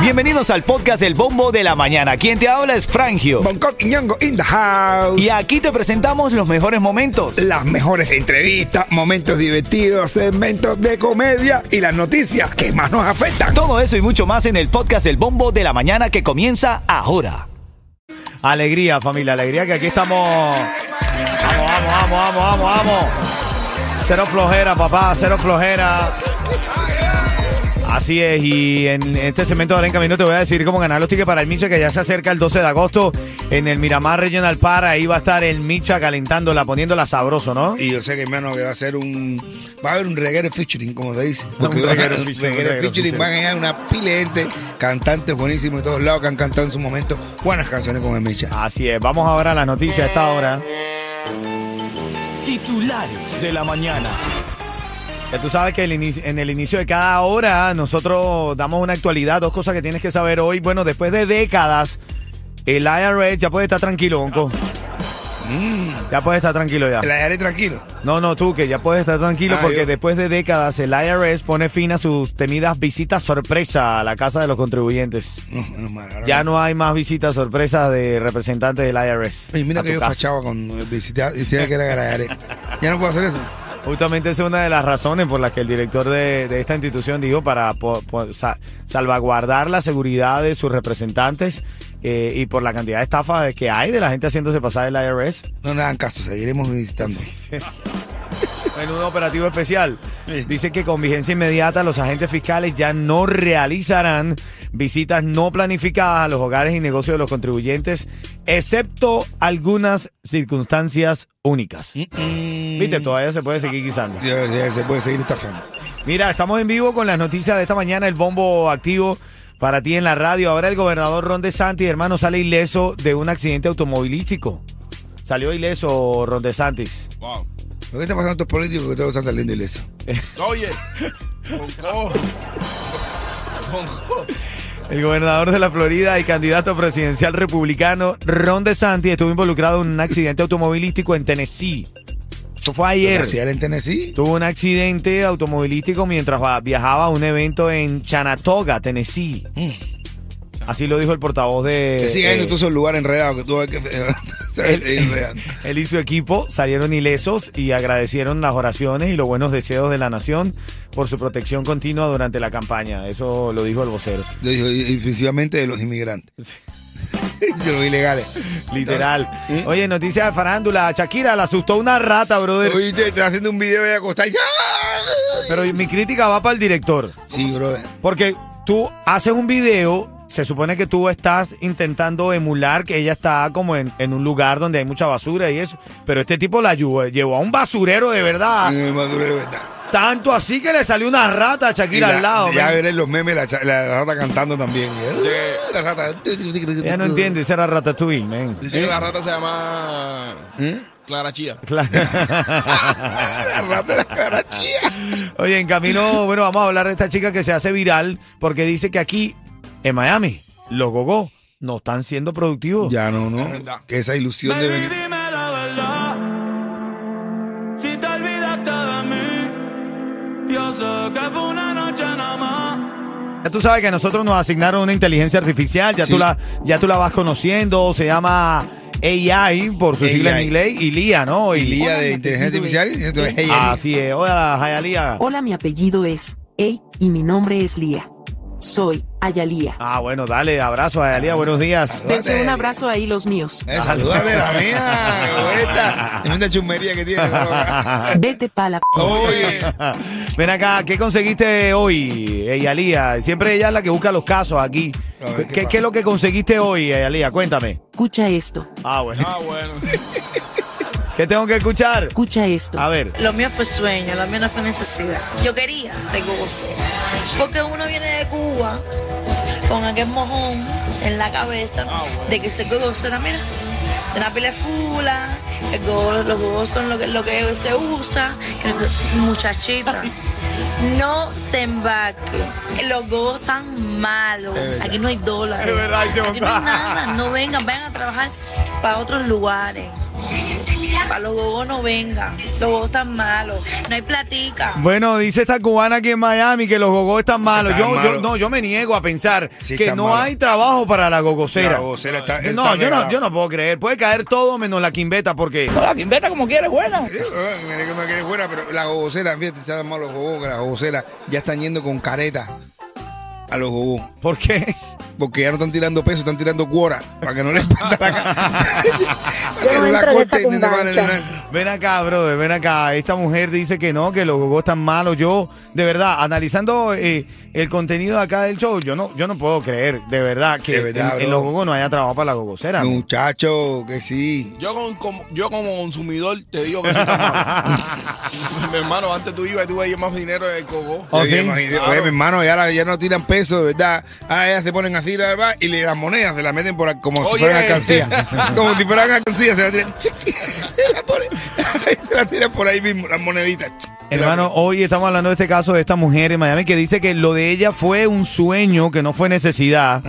Bienvenidos al podcast El Bombo de la Mañana. Quien te habla es Frangio. Bangkok y Ñongo in the house. Y aquí te presentamos los mejores momentos. Las mejores entrevistas, momentos divertidos, segmentos de comedia y las noticias que más nos afectan. Todo eso y mucho más en el podcast El Bombo de la Mañana que comienza ahora. Alegría, familia, alegría que aquí estamos. Vamos, vamos, vamos, vamos, vamos, vamos. Cero flojera, papá, cero flojera. Así es, y en este segmento de ahora en camino te voy a decir cómo ganar los tickets para el Micha que ya se acerca el 12 de agosto en el Miramar Regional Park. Ahí va a estar el Micha calentándola, poniéndola sabroso, ¿no? Y yo sé que hermano que va a ser un va a haber un reggae featuring, como se dice. Porque Un featuring, reggae un reggae featuring van a llegar una pila de gente, cantantes buenísimos de todos lados que han cantado en su momento buenas canciones con el Micha. Así es, vamos ahora a la noticia a esta hora. Titulares de la mañana. Ya tú sabes que el inicio- en el inicio de cada hora nosotros damos una actualidad, dos cosas que tienes que saber hoy. Bueno, después de décadas, el IRS ya puede estar tranquilo, Onco. Ya puede estar tranquilo ya. La dejaré tranquilo. No, no, tú, que ya puedes estar tranquilo Ah, porque yo- después de décadas el IRS pone fin a sus temidas visitas sorpresa a la casa de los contribuyentes. No, menos mal, ahora Ya no hay más visitas sorpresas de representantes del IRS. Oye, mira que yo casa. fachaba con visitar, decía que era Garayare. Ya no puedo hacer eso. Justamente esa es una de las razones por las que el director de, de esta institución dijo para po- po- sa- salvaguardar la seguridad de sus representantes eh, y por la cantidad de estafas que hay de la gente haciéndose pasar el IRS. No le dan caso, seguiremos visitando. En un operativo especial. Sí. Dice que con vigencia inmediata los agentes fiscales ya no realizarán visitas no planificadas a los hogares y negocios de los contribuyentes, excepto algunas circunstancias únicas. Mm. Viste, todavía se puede seguir guisando. Sí, sí, se puede seguir estafando. Mira, estamos en vivo con las noticias de esta mañana, el bombo activo para ti en la radio. Ahora el gobernador Ron DeSantis, hermano, sale ileso de un accidente automovilístico. Salió ileso Ron DeSantis. Wow. ¿Lo que está pasando a estos políticos que todos están saliendo ilesos? Oye. Bonco. El gobernador de la Florida y candidato presidencial republicano Ron DeSantis estuvo involucrado en un accidente automovilístico en Tennessee. Eso fue ayer. En Tennessee. Tuvo un accidente automovilístico mientras viajaba a un evento en Chanatoga, Tennessee. Así lo dijo el portavoz de... Que siga eh, yendo todos esos lugares enredados que tú ves que él, él y su equipo salieron ilesos y agradecieron las oraciones y los buenos deseos de la nación por su protección continua durante la campaña. Eso lo dijo el vocero. Lo dijo, y- y principalmente de los inmigrantes. de los ilegales. Literal. Oye, noticia de farándula. Shakira la asustó una rata, brother. Oíste, está haciendo un video de acostar. Pero mi crítica va para el director. Sí, brother. Porque tú haces un video, se supone que tú estás intentando emular que ella está como en, en un lugar donde hay mucha basura y eso. Pero este tipo la llevó, llevó a un basurero de verdad. Eh, Maduro, de verdad. Tanto así que le salió una rata a Shakira la- al lado. Ya veré los memes, la, rata cantando también. La rata. Ella no entiende, esa era Ratatouille, man. Dice que la rata se llama ¿Eh? Clara Chía. Claro. La rata de la carachía. Oye, en camino, bueno, vamos a hablar de esta chica que se hace viral porque dice que aquí, en Miami, los gogó no están siendo productivos. Ya no, no. Esa ilusión de venir. dime la verdad. Si te olvidaste de mí, yo sé que fue una noche nada más. Ya tú sabes que a nosotros nos asignaron una inteligencia artificial, ya, Sí. tú, la, ya tú la vas conociendo, se llama AI por su sigla en AI. inglés, y Lía, ¿no? Y Lía Hola, de inteligencia artificial. es- Entonces. Así es. Hola, Jayalía. Hola, mi apellido es E y mi nombre es Lía. Soy Ayalía. Ah, bueno, dale, abrazo, Jayalía, buenos días. Dense un abrazo ahí los míos. Eh, la mía. Esta. Es una chumería que tiene. ¿no? Vete pa' la... Oye. Ven acá, ¿qué conseguiste hoy, Eyalía? Siempre ella es la que busca los casos aquí. A ver, ¿qué ¿Qué, es lo que conseguiste hoy, Eyalía? Cuéntame. Escucha esto. Ah, bueno. Ah, bueno. ¿Qué tengo que escuchar? Escucha esto. A ver. Lo mío fue sueño, lo mío no fue necesidad. Yo quería ser gozo. Porque uno viene de Cuba con aquel mojón en la cabeza de que ser gozo era, mira, de una pila fula, el go- los gogos son lo que, lo que se usa, que muchachita. No se embarque. Los gogos están malos. Aquí no hay dólares. Es verdad, Aquí no hay nada. No vengan, vayan a trabajar para otros lugares. Para los gogos no vengan. Los gogos están malos. No hay platica. Bueno, dice esta cubana aquí en Miami que los gogos están malos. Están yo, yo- malos. no, yo me niego a pensar Sí, que están no malos. hay trabajo para la gogocera. La gogocera está- está no, yo no, yo no puedo creer. Puede caer todo menos la quimbeta porque. Eh, me que me quede fuera, pero la gogocera, fíjate, se llaman los gogos, que las gogoceras ya están yendo con careta a los gogos. ¿Por qué? Porque ya no están tirando peso, están tirando cuora para que no les pata la cara. Yo no no la van cumbancha. Ven acá, brother, ven acá. Esta mujer dice que no, que los gogos están malos. Yo, de verdad, analizando eh, el contenido de acá del show, yo no, yo no puedo creer, de verdad, que De verdad, en, en los gogos no haya trabajo para la gogocera. Muchacho, que sí. Yo, con- como, yo como consumidor te digo que sí está mal. Mi hermano, antes tú ibas y tú veías más dinero en el coco. ¿Oh, Oye, sí? imagínate, Claro. oye, mi hermano, ya, la- ya no tiran peso, de verdad. Ah, ellas se ponen así, y le- las monedas se las meten por, como si fueran alcancías. como si fueran alcancías, se las tiran. se las ponen, se las tiran por ahí mismo, las moneditas. Hermano, hoy estamos hablando de este caso de esta mujer en Miami que dice que lo de ella fue un sueño, que no fue necesidad,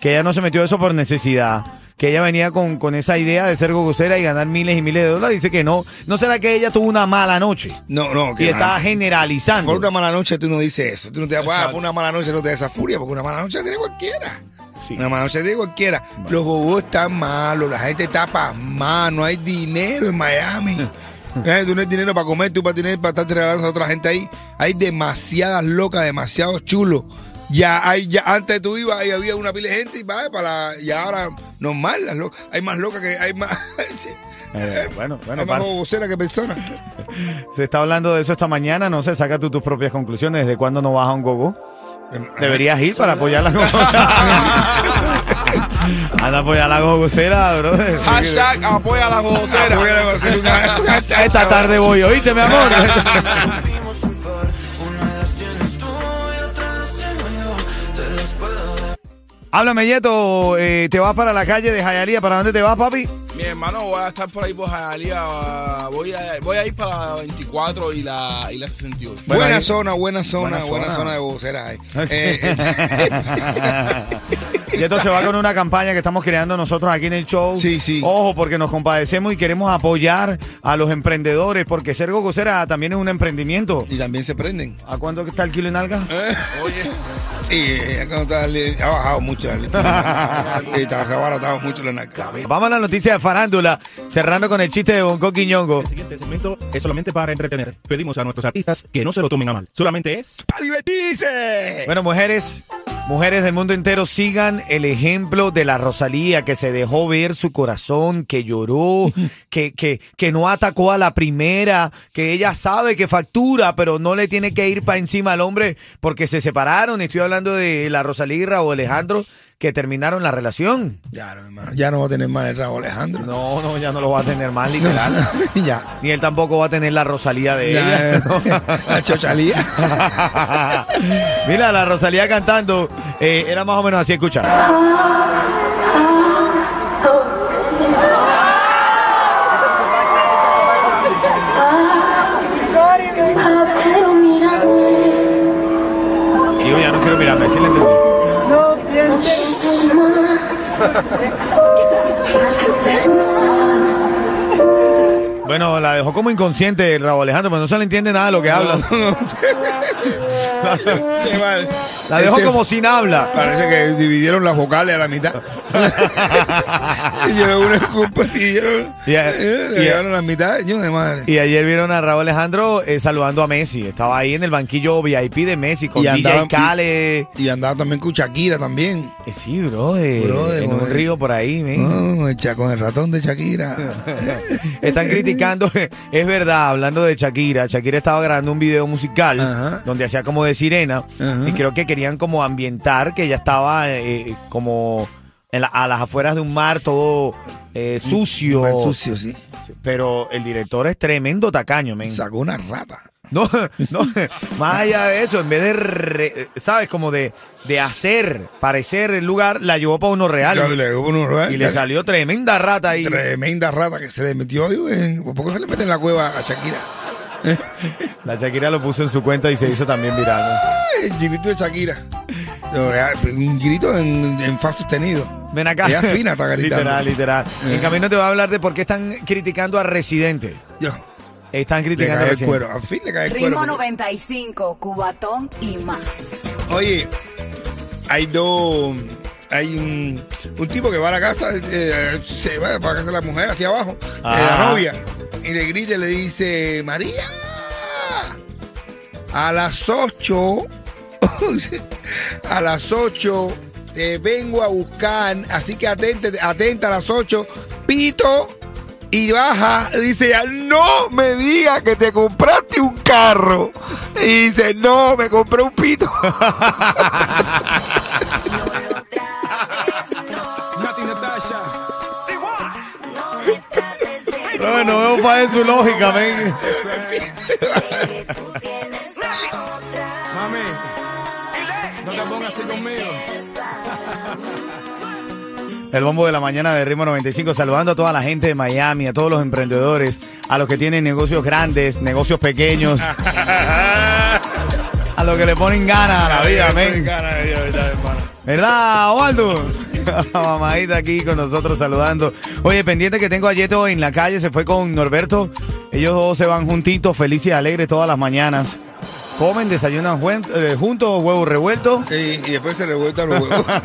que ella no se metió eso por necesidad, que ella venía con, con esa idea de ser gogocera y ganar miles y miles de dólares. Dice que no, ¿no será que ella tuvo una mala noche? No, no, Y que está mala- generalizando. Por una mala noche tú no dices eso. Tú no te vas Exacto. por una mala noche no te da esa furia, porque una mala noche tiene cualquiera. Sí. Una mala noche tiene cualquiera. Los gogos están malos, la gente está pasmada, no hay dinero en Miami. Eh, Tú no hay dinero para comer, tú para tener para estar regalando a otra gente ahí. Hay demasiadas locas, demasiados chulos. Ya hay, ya antes tú ibas y había una pila de gente y para la- y ahora normal, las locas. Hay más locas que hay más. Eh, bueno, bueno, hay más gogoceras que personas. se está hablando de eso esta mañana, no sé, saca tú tus propias conclusiones. ¿Desde cuándo no vas a un gogo? Deberías ir para apoyar la gogocera. Anda a apoyar la gogocera, brother. Hashtag apoya a la gocera. Esta tarde voy, oíste, mi amor. Háblame, Yeto. eh, ¿Te vas para la calle de Jayalía? ¿Para dónde te vas, papi? Mi hermano, voy a estar por ahí por Jalía. Voy a, voy a ir para la 24 y la, y la 68. Bueno, buena ahí- zona, buena zona, Buena buena, zona. zona de voceras ahí. Eh, eh, Yeto se va con una campaña que estamos creando nosotros aquí en el show. Sí, sí. Ojo, porque nos compadecemos y queremos apoyar a los emprendedores, porque ser gogocera también es un emprendimiento. y también se prenden. ¿A cuánto está el kilo en alga? Oye, Sí, eh, acá está el- ha bajado mucho. ha baratado mucho la narca. Vamos a la noticia de farándula, cerrando con el chiste de Bonco Quiñongo. El siguiente segmento es solamente para entretener. Pedimos a nuestros artistas que no se lo tomen a mal. Solamente es ¡Para divertirse! Bueno, mujeres, mujeres del mundo entero, sigan el ejemplo de la Rosalía, que se dejó ver su corazón, que lloró, que, que, que no atacó a la primera, que ella sabe que factura, pero no le tiene que ir para encima al hombre porque se separaron. Estoy hablando de la Rosalía y Raúl Alejandro, que terminaron la relación. Ya no, hermano, ya no va a tener más el Raúl Alejandro. No, no, ya no lo va a tener más literal. ya. Ni él tampoco va a tener la Rosalía de ella. Ya, la chochalía. Mira, la Rosalía cantando, eh, era más o menos así, escucha. Digo, ya no quiero mirarme, ¿sí le entendí? Pienses más. que pensar. Bueno, la dejó como inconsciente el Raúl Alejandro, pero no se le entiende nada de lo que habla. Qué mal. La dejó como sin habla. Parece que dividieron las vocales a la mitad. Hicieron una culpa y eh, a la mitad. Y ayer vieron a Raúl Alejandro eh, saludando a Messi. Estaba ahí en el banquillo VIP de Messi con Y DJ andaban-. Y andaba también con Shakira también. Eh, sí, bro, eh, Brother, en un río por ahí. No, con el ratón de Shakira. Están criticando, es verdad, hablando de Shakira. Shakira estaba grabando un video musical Ajá. donde hacía como de sirena Ajá. y creo que querían como ambientar que ella estaba eh, como en la- a las afueras de un mar todo eh, sucio. Sucio, sí. Pero el director es tremendo tacaño, men. Sacó una rata. No, no, más allá de eso, en vez de, re- ¿sabes? Como de, de hacer parecer el lugar, la llevó para uno real. Ya le- uno- Y le salió tremenda rata ahí. Tremenda rata que se le metió en- ¿Por qué se le mete en la cueva a Shakira? La Shakira lo puso en su cuenta y se hizo también viral. ¿no? El de Shakira. Un girito en, en fa sostenido. Ven acá. Ella es fina, gritando. Literal, literal. En camino te voy a hablar de por qué están criticando a Residente. Yo, Están le criticando a el Residente. cuero. Al fin le cae el Ritmo cuero. 95, Cubatón y más. Oye, hay dos. Hay un, un tipo que va a la casa, eh, se va para la casa de la mujer, hacia abajo, la novia, y le grita y le dice: María, a las 8, a las 8 te vengo a buscar, así que atente, atenta a las 8, pito. Y baja, dice ella, no me digas que te compraste un carro. Y dice, no, me compré un pito. No, no veo para su lógica, ven. no te pongas así conmigo. El bombo de la mañana de Ritmo 95, saludando a toda la gente de Miami, a todos los emprendedores, a los que tienen negocios grandes, negocios pequeños, a los que le ponen ganas a la vida, men. ¿Verdad, Waldo? Mamadita aquí con nosotros saludando. Oye, pendiente que tengo a Yeto en la calle, se fue con Norberto. Ellos dos se van juntitos, felices y alegres todas las mañanas. Comen, desayunan juen- eh, juntos, huevos revueltos. Y, y después se revuelta los huevos.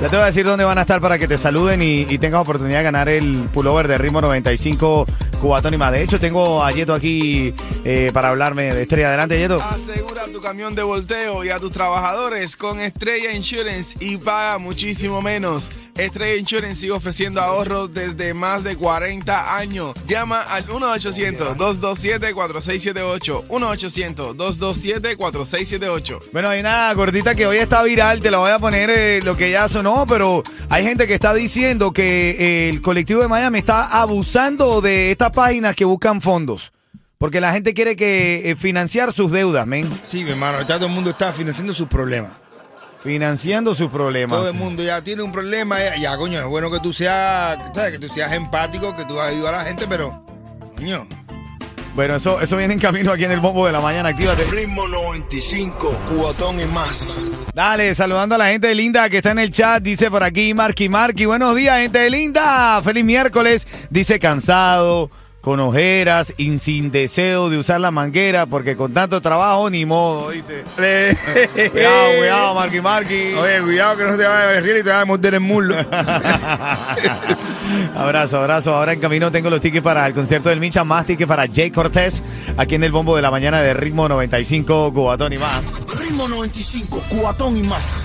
Ya te voy a decir dónde van a estar para que te saluden y, y tengas oportunidad de ganar el pullover de ritmo 95 Cubatón y más. De hecho, tengo a Yeto aquí eh, para hablarme de estrella. Adelante, Yeto. Asegura tu camión de volteo y a tus trabajadores con Estrella Insurance y paga muchísimo menos. Estrella Insurance sigue ofreciendo ahorros desde más de 40 años. Llama al 1-800-227-4678. 1-800-227-4678. Bueno, hay una gordita que hoy está viral, te la voy a poner eh, lo que ya sonó, pero hay gente que está diciendo que eh, el colectivo de Miami está abusando de estas páginas que buscan fondos. Porque la gente quiere que eh, financiar sus deudas, men. Sí, mi hermano, ya todo el mundo está financiando sus problemas. Financiando sus problemas. Todo el mundo ya tiene un problema. Ya, ya, coño, es bueno que tú seas, ¿sabes? que tú seas empático, que tú ayudas a la gente, pero, coño, Bueno, eso, eso viene en camino aquí en el bombo de la mañana. Actívate. Ritmo 95, cubatón y más. Dale, saludando a la gente de Linda que está en el chat. Dice por aquí Marky Marky. Buenos días, gente de Linda. Feliz miércoles. Dice cansado, con ojeras y sin deseo de usar la manguera porque con tanto trabajo ni modo. Dice. Cuidado, cuidado, Marky Marky. Oye, cuidado que no te vaya a ver y te vaya a morder el muslo. abrazo, abrazo. Ahora en camino tengo los tickets para el concierto del Micha, más tickets para Jay Cortés, aquí en el bombo de la mañana de ritmo 95, Cubatón y más. Ritmo 95, cubatón y más.